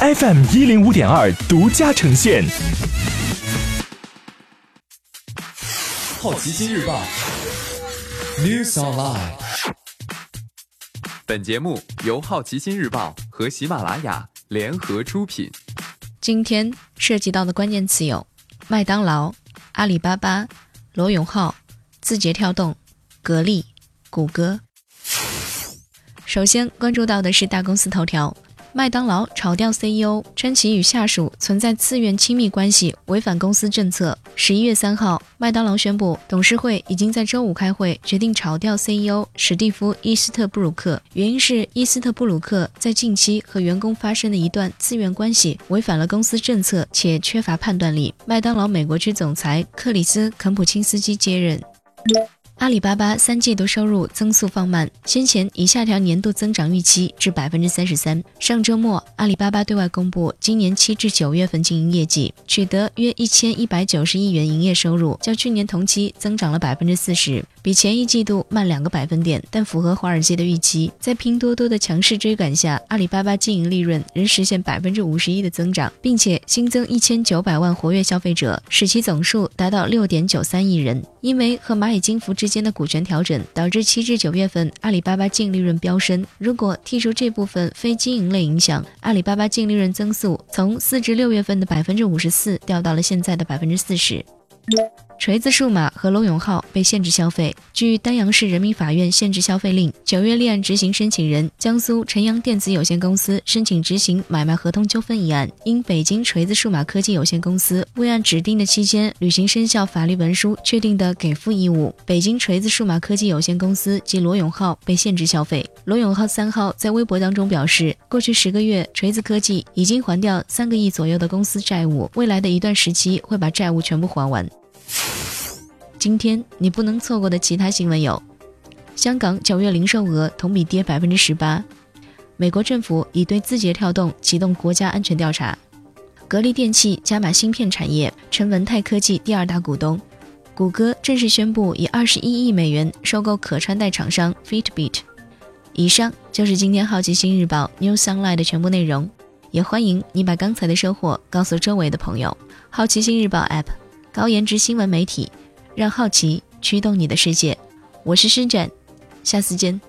FM 一零五点二独家呈现。好奇心日报，News Online。本节目由好奇心日报和喜马拉雅联合出品。今天涉及到的关键词有：麦当劳、阿里巴巴、罗永浩、字节跳动、格力、谷歌。首先关注到的是大公司头条。麦当劳炒掉 CEO，称其与下属存在自愿亲密关系，违反公司政策。十一月三号，麦当劳宣布，董事会已经在周五开会，决定炒掉 CEO 史蒂夫·伊斯特布鲁克。原因是伊斯特布鲁克在近期和员工发生的一段自愿关系，违反了公司政策，且缺乏判断力。麦当劳美国区总裁克里斯·肯普钦斯基接任。阿里巴巴三季度收入增速放慢，先前已下调年度增长预期至百分之三十三。上周末，阿里巴巴对外公布今年七至九月份经营业绩，取得约一千一百九十亿元营业收入，较去年同期增长了百分之四十，比前一季度慢两个百分点，但符合华尔街的预期。在拼多多的强势追赶下，阿里巴巴经营利润仍实现百分之五十一的增长，并且新增一千九百万活跃消费者，使其总数达到六点九三亿人。因为和蚂蚁金服之间的股权调整，导致七至九月份阿里巴巴净利润飙升。如果剔除这部分非经营类影响，阿里巴巴净利润增速从四至六月份的百分之五十四掉到了现在的百分之四十。锤子数码和罗永浩被限制消费。据丹阳市人民法院限制消费令，九月立案执行申请人江苏晨阳电子有限公司申请执行买卖合同纠纷一案，因北京锤子数码科技有限公司未按指定的期间履行生效法律文书确定的给付义务，北京锤子数码科技有限公司及罗永浩被限制消费。罗永浩三号在微博当中表示，过去十个月，锤子科技已经还掉三个亿左右的公司债务，未来的一段时期会把债务全部还完。今天你不能错过的其他新闻有：香港九月零售额同比跌百分之十八；美国政府已对字节跳动启动国家安全调查；格力电器加码芯片产业，成文泰科技第二大股东；谷歌正式宣布以二十一亿美元收购可穿戴厂商 Fitbit。以上就是今天好奇心日报 New Sunlight 的全部内容，也欢迎你把刚才的收获告诉周围的朋友。好奇心日报 App，高颜值新闻媒体。让好奇驱动你的世界，我是施展，下次见。